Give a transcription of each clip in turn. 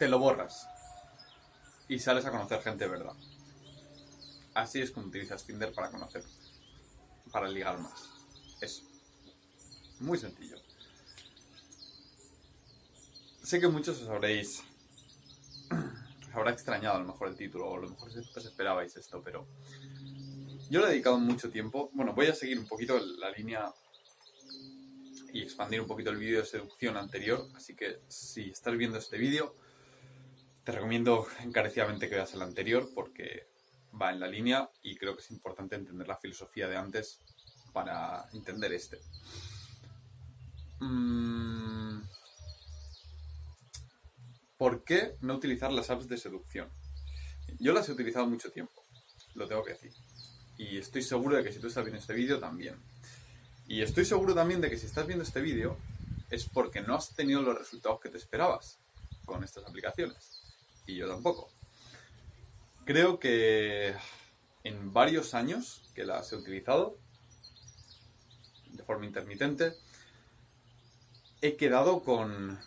te lo borras y sales a conocer gente de verdad. Así es como utilizas Tinder para conocer, para ligar más. Eso. Muy sencillo. Sé que muchos os habréis. os habrá extrañado a lo mejor el título, o a lo mejor os esperabais esto, pero. Yo le he dedicado mucho tiempo. Bueno, voy a seguir un poquito la línea y expandir un poquito el vídeo de seducción anterior. Así que si estás viendo este vídeo, te recomiendo encarecidamente que veas el anterior porque va en la línea y creo que es importante entender la filosofía de antes para entender este. Mm. ¿Por qué no utilizar las apps de seducción? Yo las he utilizado mucho tiempo, lo tengo que decir. Y estoy seguro de que si tú estás viendo este vídeo también. Y estoy seguro también de que si estás viendo este vídeo es porque no has tenido los resultados que te esperabas con estas aplicaciones. Y yo tampoco. Creo que en varios años que las he utilizado de forma intermitente, he quedado con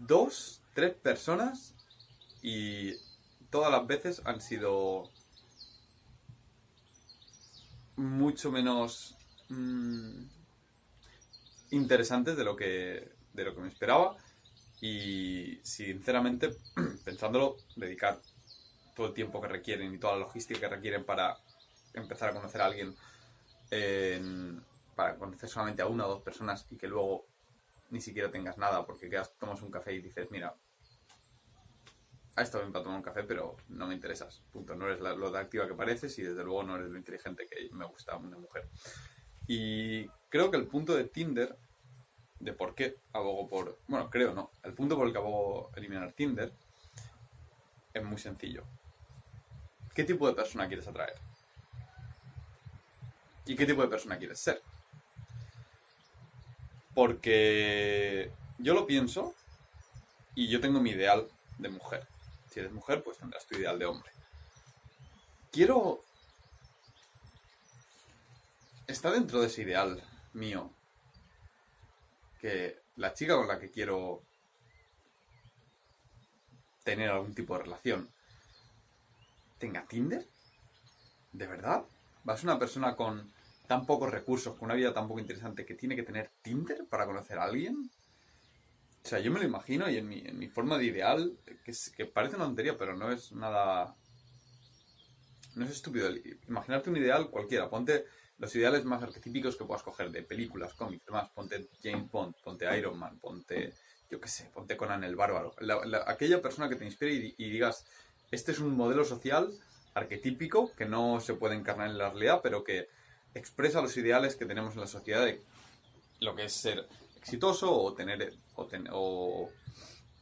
dos, tres personas y todas las veces han sido mucho menos Mm, interesantes de lo que de lo que me esperaba y sinceramente pensándolo dedicar todo el tiempo que requieren y toda la logística que requieren para empezar a conocer a alguien para conocer solamente a una o dos personas y que luego ni siquiera tengas nada porque quedas, tomas un café y dices mira ha estado bien para tomar un café pero no me interesas punto. No eres lo de activa que pareces y desde luego no eres lo inteligente que me gusta una mujer. Y creo que el punto de Tinder, de por qué abogo por... Bueno, creo no. El punto por el que abogo eliminar Tinder es muy sencillo. ¿Qué tipo de persona quieres atraer? ¿Y qué tipo de persona quieres ser? Porque yo lo pienso y yo tengo mi ideal de mujer. Si eres mujer, pues tendrás tu ideal de hombre. Quiero está dentro de ese ideal mío que la chica con la que quiero tener algún tipo de relación tenga Tinder? ¿De verdad? ¿Vas una persona con tan pocos recursos, con una vida tan poco interesante que tiene que tener Tinder para conocer a alguien? O sea, yo me lo imagino y en mi, forma de ideal, que, que parece una tontería, pero no es nada... No es estúpido. Imaginarte un ideal cualquiera. Ponte los ideales más arquetípicos que puedas coger de películas, cómics, demás. Ponte James Bond, ponte Iron Man, ponte, yo qué sé, ponte Conan el Bárbaro. aquella persona que te inspire y, digas, este es un modelo social arquetípico que no se puede encarnar en la realidad, pero que expresa los ideales que tenemos en la sociedad de lo que es ser exitoso o tener o,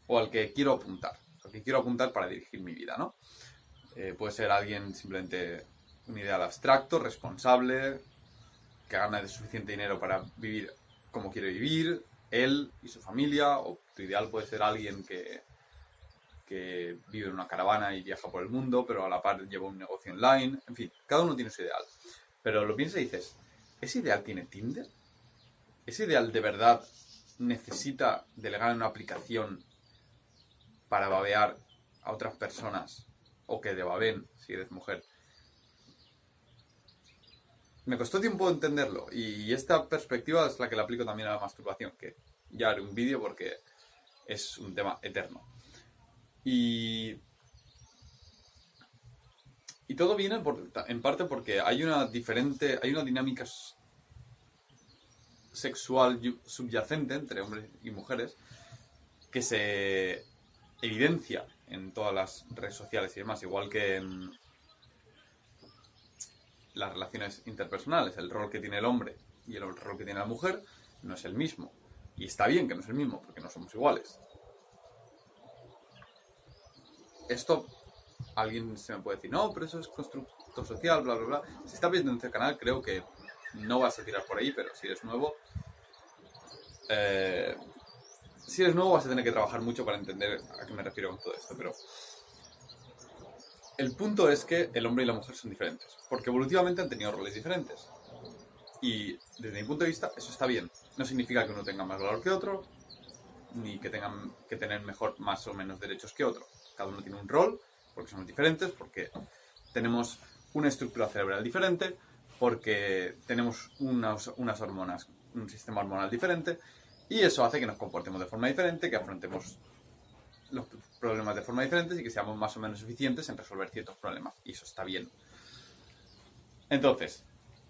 o, al que quiero apuntar, al que quiero apuntar para dirigir mi vida, ¿no? Eh, puede ser alguien simplemente un ideal abstracto, responsable, que gana suficiente dinero para vivir como quiere vivir, él y su familia, o tu ideal puede ser alguien que, que vive en una caravana y viaja por el mundo, pero a la par lleva un negocio online, en fin, cada uno tiene su ideal. Pero lo piensas y dices, ¿ese ideal tiene Tinder? ¿Ese ideal de verdad necesita delegar en una aplicación para babear a otras personas o que te baben si eres mujer me costó tiempo entenderlo y esta perspectiva es la que le aplico también a la masturbación, que ya haré un vídeo porque es un tema eterno. Y, y todo viene en parte porque hay una diferente, hay una dinámica sexual subyacente entre hombres y mujeres que se evidencia en todas las redes sociales y demás, igual que en, las relaciones interpersonales, el rol que tiene el hombre y el rol que tiene la mujer no es el mismo. Y está bien que no es el mismo, porque no somos iguales. Esto, alguien se me puede decir, no, pero eso es constructo social, bla, bla, bla. Si estás viendo en este canal, creo que no vas a tirar por ahí, pero si eres nuevo, eh, si eres nuevo vas a tener que trabajar mucho para entender a qué me refiero con todo esto, pero el punto es que el hombre y la mujer son diferentes, porque evolutivamente han tenido roles diferentes. Y desde mi punto de vista, eso está bien. No significa que uno tenga más valor que otro, ni que tengan que tener mejor, más o menos derechos que otro. Cada uno tiene un rol, porque somos diferentes, porque tenemos una estructura cerebral diferente, porque tenemos unas, unas hormonas, un sistema hormonal diferente, y eso hace que nos comportemos de forma diferente, que afrontemos los problemas de forma diferente y que seamos más o menos eficientes en resolver ciertos problemas. Y eso está bien. Entonces,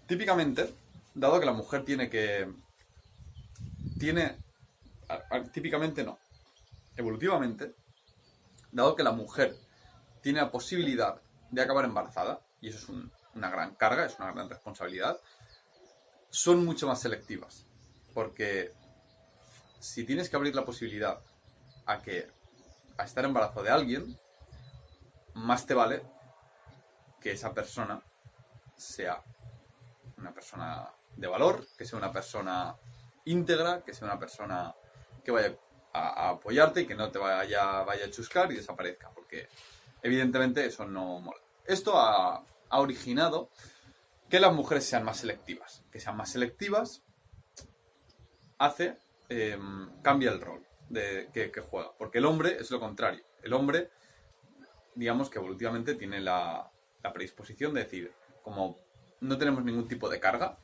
típicamente, dado que la mujer tiene que... Tiene... Típicamente no. Evolutivamente, dado que la mujer tiene la posibilidad de acabar embarazada, y eso es una gran carga, es una gran responsabilidad, son mucho más selectivas. Porque si tienes que abrir la posibilidad a que a estar embarazada de alguien, más te vale que esa persona sea una persona de valor, que sea una persona íntegra, que sea una persona que vaya a, apoyarte y que no te vaya, vaya a chuscar y desaparezca, porque evidentemente eso no mola. Esto ha, originado que las mujeres sean más selectivas. Que sean más selectivas hace, em, cambia el rol de, que, juega, porque el hombre es lo contrario. El hombre, digamos que evolutivamente tiene la, la predisposición de decir, como no tenemos ningún tipo de carga,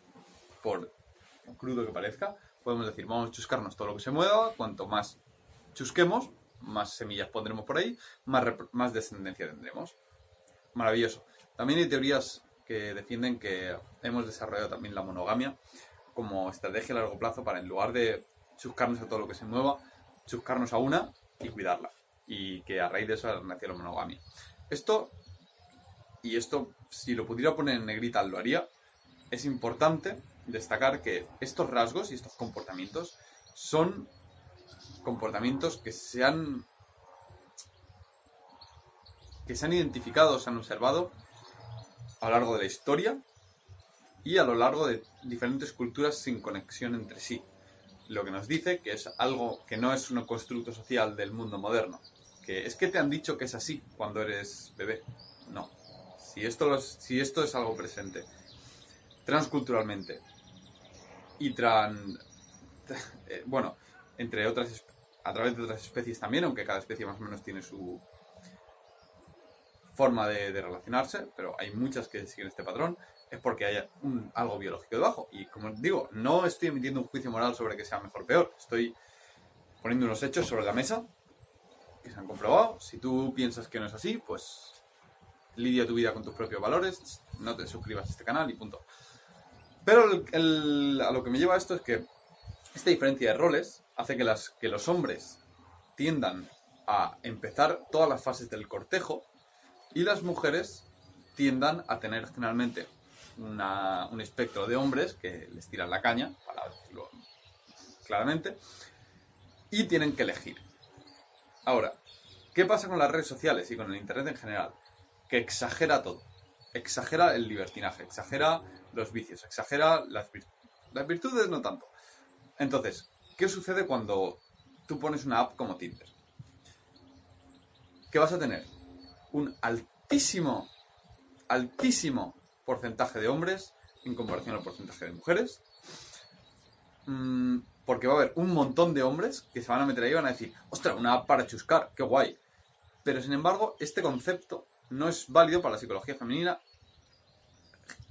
por crudo que parezca, podemos decir, vamos a chuscarnos todo lo que se mueva, cuanto más chusquemos, más semillas pondremos por ahí, más, más descendencia tendremos. Maravilloso. También hay teorías que defienden que hemos desarrollado también la monogamia como estrategia a largo plazo para en lugar de chuscarnos a todo lo que se mueva, chuscarnos a una y cuidarla. Y que a raíz de eso nació la monogamia. Esto, y esto si lo pudiera poner en negrita lo haría, es importante destacar que estos rasgos y estos comportamientos son comportamientos que se han que se han identificado, se han observado a lo largo de la historia y a lo largo de diferentes culturas sin conexión entre sí. Lo que nos dice que es algo que no es un constructo social del mundo moderno. Que es que te han dicho que es así cuando eres bebé. No. Si esto, si esto es algo presente transculturalmente y tran... Eh, bueno, entre otras... a través de otras especies también, aunque cada especie más o menos tiene su forma de, relacionarse, pero hay muchas que siguen este patrón, es porque hay un, algo biológico debajo. Y como digo, no estoy emitiendo un juicio moral sobre que sea mejor o peor, estoy poniendo unos hechos sobre la mesa que se han comprobado. Si tú piensas que no es así, pues lidia tu vida con tus propios valores, no te suscribas a este canal y punto. Pero a lo que me lleva esto es que esta diferencia de roles hace que, las, que los hombres tiendan a empezar todas las fases del cortejo y las mujeres tiendan a tener generalmente un espectro de hombres que les tiran la caña, para decirlo claramente, y tienen que elegir. Ahora, ¿qué pasa con las redes sociales y con el Internet en general? Que exagera todo. Exagera el libertinaje, exagera los vicios, exagera las, las virtudes, no tanto. Entonces, ¿qué sucede cuando tú pones una app como Tinder? ¿Qué vas a tener? Un altísimo, altísimo porcentaje de hombres en comparación al porcentaje de mujeres. Mm, porque va a haber un montón de hombres que se van a meter ahí y van a decir, ostras, una app para chuscar, qué guay. Pero sin embargo, este concepto no es válido para la psicología femenina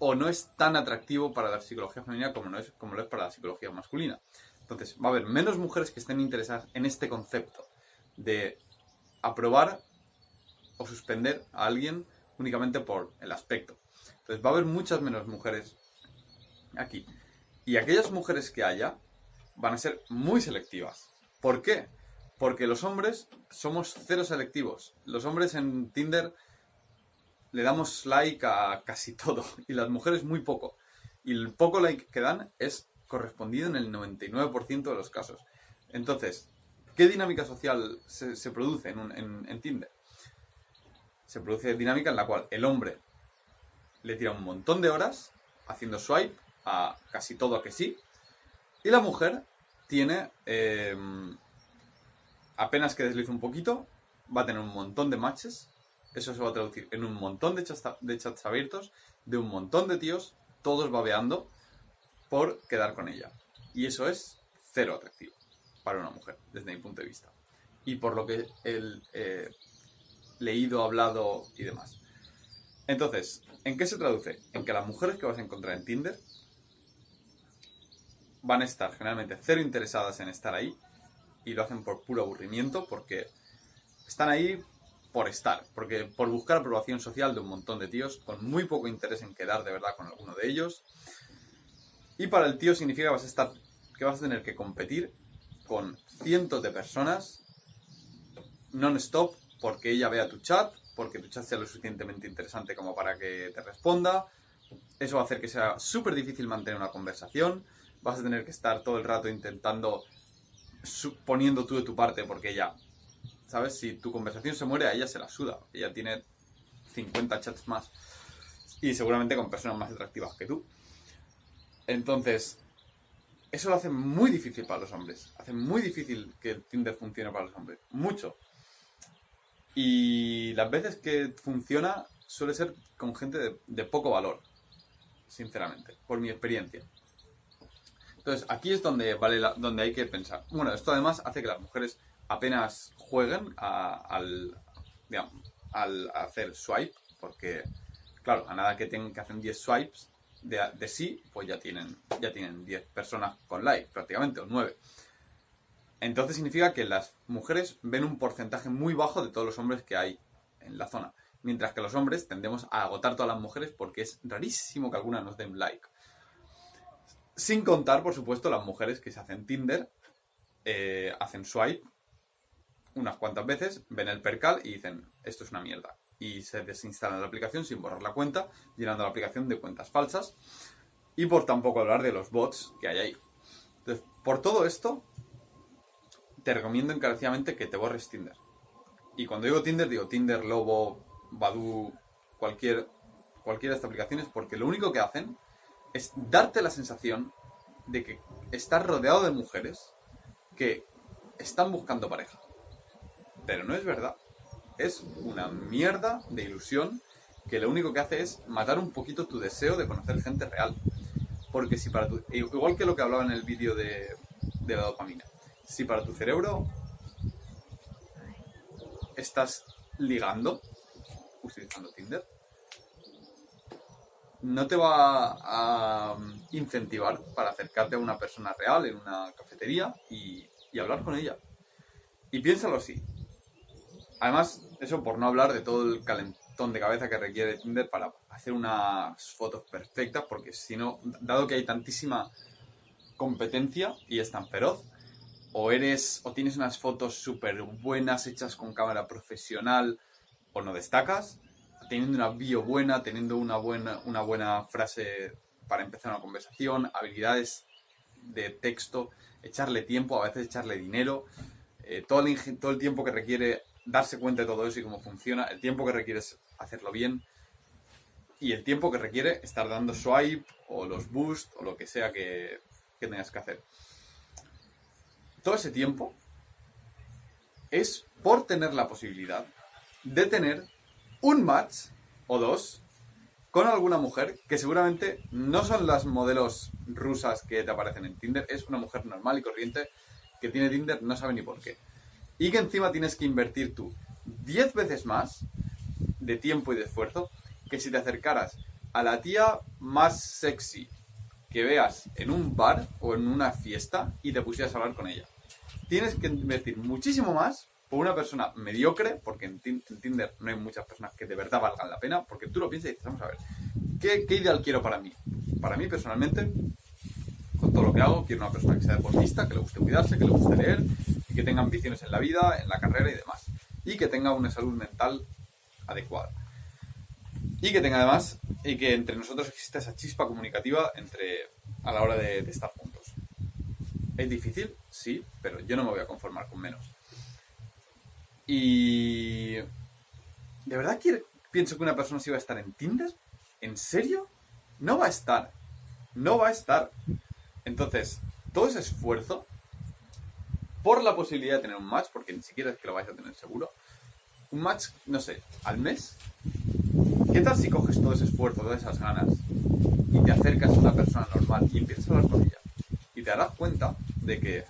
o no es tan atractivo para la psicología femenina como, no es, como lo es para la psicología masculina. Entonces, va a haber menos mujeres que estén interesadas en este concepto de aprobar o suspender a alguien únicamente por el aspecto. Entonces, va a haber muchas menos mujeres aquí. Y aquellas mujeres que haya van a ser muy selectivas. ¿Por qué? Porque los hombres somos cero selectivos. Los hombres en Tinder le damos like a casi todo y las mujeres muy poco. Y el poco like que dan es correspondido en el 99% de los casos. Entonces, ¿qué dinámica social se, produce en, en Tinder? Se produce dinámica en la cual el hombre le tira un montón de horas haciendo swipe a casi todo a que sí. Y la mujer tiene, em, apenas que deslice un poquito, va a tener un montón de matches eso se va a traducir en un montón de chats, de chats abiertos, de un montón de tíos, todos babeando por quedar con ella. Y eso es cero atractivo para una mujer, desde mi punto de vista. Y por lo que he eh, leído, hablado y demás. Entonces, ¿en qué se traduce? En que las mujeres que vas a encontrar en Tinder van a estar generalmente cero interesadas en estar ahí y lo hacen por puro aburrimiento porque están ahí por estar, porque por buscar aprobación social de un montón de tíos con muy poco interés en quedar de verdad con alguno de ellos. Y para el tío significa que vas a estar que vas a tener que competir con cientos de personas non-stop porque ella vea tu chat, porque tu chat sea lo suficientemente interesante como para que te responda. Eso va a hacer que sea súper difícil mantener una conversación. Vas a tener que estar todo el rato intentando poniendo tú de tu parte porque ella, ¿sabes? Si tu conversación se muere, a ella se la suda. Ella tiene 50 chats más y seguramente con personas más atractivas que tú. Entonces, eso lo hace muy difícil para los hombres. Hace muy difícil que Tinder funcione para los hombres. Mucho. Y las veces que funciona suele ser con gente de, poco valor. Sinceramente, por mi experiencia. Entonces, aquí es donde, vale donde hay que pensar. Bueno, esto además hace que las mujeres apenas jueguen al, al hacer swipe, porque, claro, a nada que tengan que hacer 10 swipes, de, sí, pues ya tienen, ya tienen 10 personas con like, prácticamente, o 9. Entonces significa que las mujeres ven un porcentaje muy bajo de todos los hombres que hay en la zona. Mientras que los hombres tendemos a agotar todas las mujeres porque es rarísimo que alguna nos den like. Sin contar, por supuesto, las mujeres que se hacen Tinder, eh, hacen swipe unas cuantas veces, ven el percal y dicen, esto es una mierda y se desinstala la aplicación sin borrar la cuenta, llenando la aplicación de cuentas falsas. Y por tampoco hablar de los bots que hay ahí. Entonces, por todo esto, te recomiendo encarecidamente que te borres Tinder. Y cuando digo Tinder, digo Tinder, Lobo, Badu, cualquier, cualquiera de estas aplicaciones, porque lo único que hacen es darte la sensación de que estás rodeado de mujeres que están buscando pareja. Pero no es verdad es una mierda de ilusión que lo único que hace es matar un poquito tu deseo de conocer gente real. Porque si para tu... Igual que lo que hablaba en el vídeo de, de la dopamina. Si para tu cerebro estás ligando, utilizando Tinder, no te va a incentivar para acercarte a una persona real en una cafetería y, y hablar con ella. Y piénsalo así, Además, eso por no hablar de todo el calentón de cabeza que requiere Tinder para hacer unas fotos perfectas, porque si no, dado que hay tantísima competencia y es tan feroz, o eres o tienes unas fotos súper buenas hechas con cámara profesional o no destacas, teniendo una bio buena, teniendo una buena, una buena frase para empezar una conversación, habilidades de texto, echarle tiempo, a veces echarle dinero, eh, todo, el, todo el tiempo que requiere darse cuenta de todo eso y cómo funciona, el tiempo que requiere hacerlo bien y el tiempo que requiere estar dando swipe o los boost o lo que sea que, tengas que hacer. Todo ese tiempo es por tener la posibilidad de tener un match o dos con alguna mujer que seguramente no son las modelos rusas que te aparecen en Tinder, es una mujer normal y corriente que tiene Tinder, no sabe ni por qué y que encima tienes que invertir tú 10 veces más de tiempo y de esfuerzo que si te acercaras a la tía más sexy que veas en un bar o en una fiesta y te pusieras a hablar con ella. Tienes que invertir muchísimo más por una persona mediocre, porque en, Tinder no hay muchas personas que de verdad valgan la pena, porque tú lo piensas y dices, vamos a ver, ¿qué, ¿qué, ideal quiero para mí? Para mí, personalmente, con todo lo que hago, quiero una persona que sea deportista, que le guste cuidarse, que le guste leer, que tenga ambiciones en la vida, en la carrera y demás. Y que tenga una salud mental adecuada. Y que tenga además, y que entre nosotros exista esa chispa comunicativa entre, a la hora de, estar juntos. ¿Es difícil? Sí, pero yo no me voy a conformar con menos. Y... ¿De verdad pienso que una persona sí va a estar en Tinder? ¿En serio? No va a estar. No va a estar. Entonces, todo ese esfuerzo por la posibilidad de tener un match, porque ni siquiera es que lo vais a tener seguro, un match, no sé, al mes, ¿qué tal si coges todo ese esfuerzo, todas esas ganas y te acercas a una persona normal y empiezas a hablar con ella? Te darás cuenta de que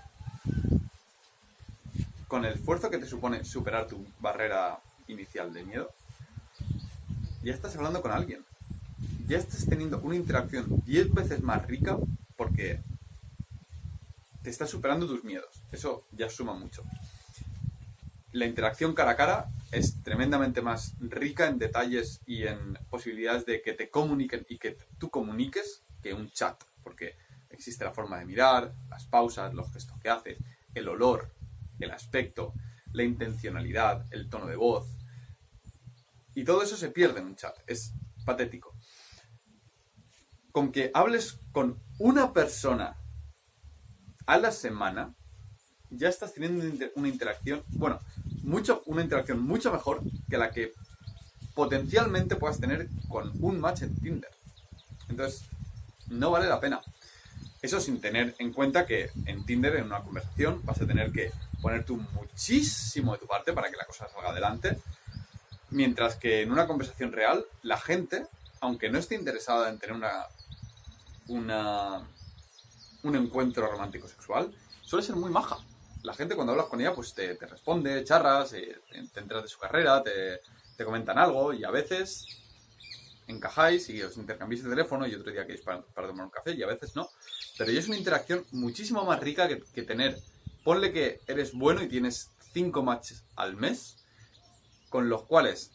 con el esfuerzo que te supone superar tu barrera inicial de miedo, ya estás hablando con alguien. Ya estás teniendo una interacción 10 veces más rica porque te estás superando tus miedos. Eso ya suma mucho. La interacción cara a cara es tremendamente más rica en detalles y en posibilidades de que te comuniquen y que tú comuniques que un chat, porque existe la forma de mirar, las pausas, los gestos que haces, el olor, el aspecto, la intencionalidad, el tono de voz. Y todo eso se pierde en un chat. Es patético. Con que hables con una persona a la semana, ya estás teniendo una interacción, bueno, mucho, una interacción mucho mejor que la que potencialmente puedas tener con un match en Tinder. Entonces, no vale la pena. Eso sin tener en cuenta que en Tinder, en una conversación, vas a tener que poner tú muchísimo de tu parte para que la cosa salga adelante. Mientras que en una conversación real, la gente, aunque no esté interesada en tener una, una un encuentro romántico sexual, suele ser muy maja. La gente cuando hablas con ella, pues te, responde, charras, eh, te enteras de su carrera, te, te comentan algo y a veces encajáis y os intercambiáis el teléfono y otro día queréis para, para, tomar un café y a veces no. Pero ya es una interacción muchísimo más rica que, que tener. Ponle que eres bueno y tienes cinco matches al mes con los cuales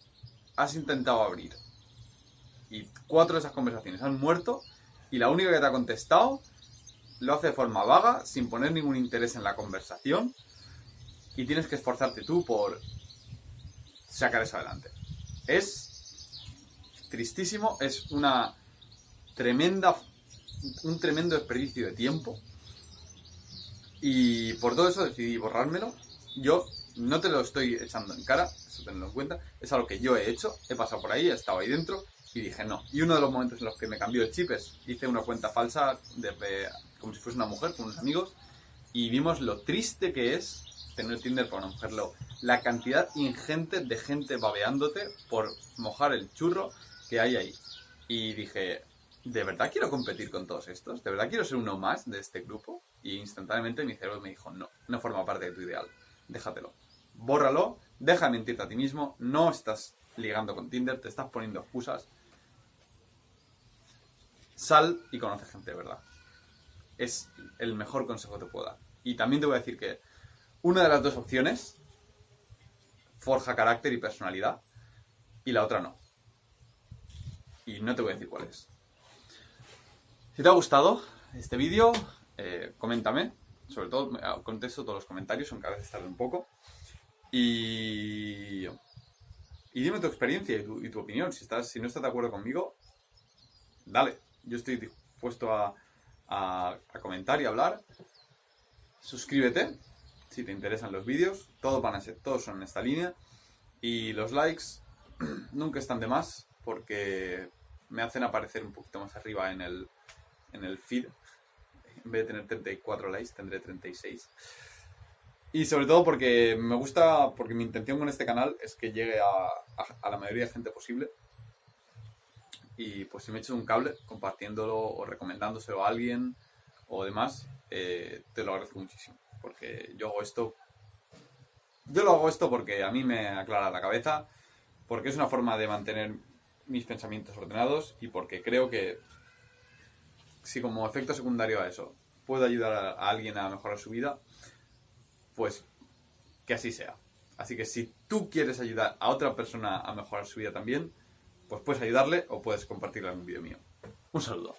has intentado abrir y cuatro de esas conversaciones han muerto y la única que te ha contestado lo hace de forma vaga, sin poner ningún interés en la conversación y tienes que esforzarte tú por sacar eso adelante. Es tristísimo, es una tremenda, un tremendo desperdicio de tiempo. Y por todo eso decidí borrármelo. Yo no te lo estoy echando en cara, eso tenlo en cuenta. Es algo que yo he hecho, he pasado por ahí, he estado ahí dentro y dije no. Y uno de los momentos en los que me cambió el chip es, hice una cuenta falsa de, como si fuese una mujer con unos amigos y vimos lo triste que es tener Tinder para una mujer. La cantidad ingente de gente babeándote por mojar el churro que hay ahí. Y dije, ¿de verdad quiero competir con todos estos? ¿De verdad quiero ser uno más de este grupo? Y instantáneamente mi cerebro me dijo, no, no forma parte de tu ideal. Déjatelo. Bórralo, deja de mentirte a ti mismo, no estás ligando con Tinder, te estás poniendo excusas. Sal y conoce gente de verdad. Es el mejor consejo que te puedo. Y también te voy a decir que una de las dos opciones forja carácter y personalidad y la otra no y no te voy a decir cuál es. Si te ha gustado este vídeo, eh, coméntame. Sobre todo, contesto todos los comentarios, aunque a veces tarde un poco. Y, y dime tu experiencia y tu, opinión. Si, estás, si no estás de acuerdo conmigo, dale. Yo estoy dispuesto a, a, comentar y hablar. Suscríbete si te interesan los vídeos. Todos van a ser, todos son en esta línea. Y los likes nunca están de más porque me hacen aparecer un poquito más arriba en el, en el feed. En vez de tener 34 likes, tendré 36. Y sobre todo porque me gusta, porque mi intención con este canal es que llegue a, la mayoría de gente posible. Y pues si me echas un cable compartiéndolo o recomendándoselo a alguien o demás, eh, te lo agradezco muchísimo. Porque yo hago esto. Yo lo hago esto porque a mí me aclara la cabeza, porque es una forma de mantener mis pensamientos ordenados y porque creo que si como efecto secundario a eso puedo ayudar a, alguien a mejorar su vida, pues que así sea. Así que si tú quieres ayudar a otra persona a mejorar su vida también, pues puedes ayudarle o puedes compartirla en un vídeo mío. Un saludo.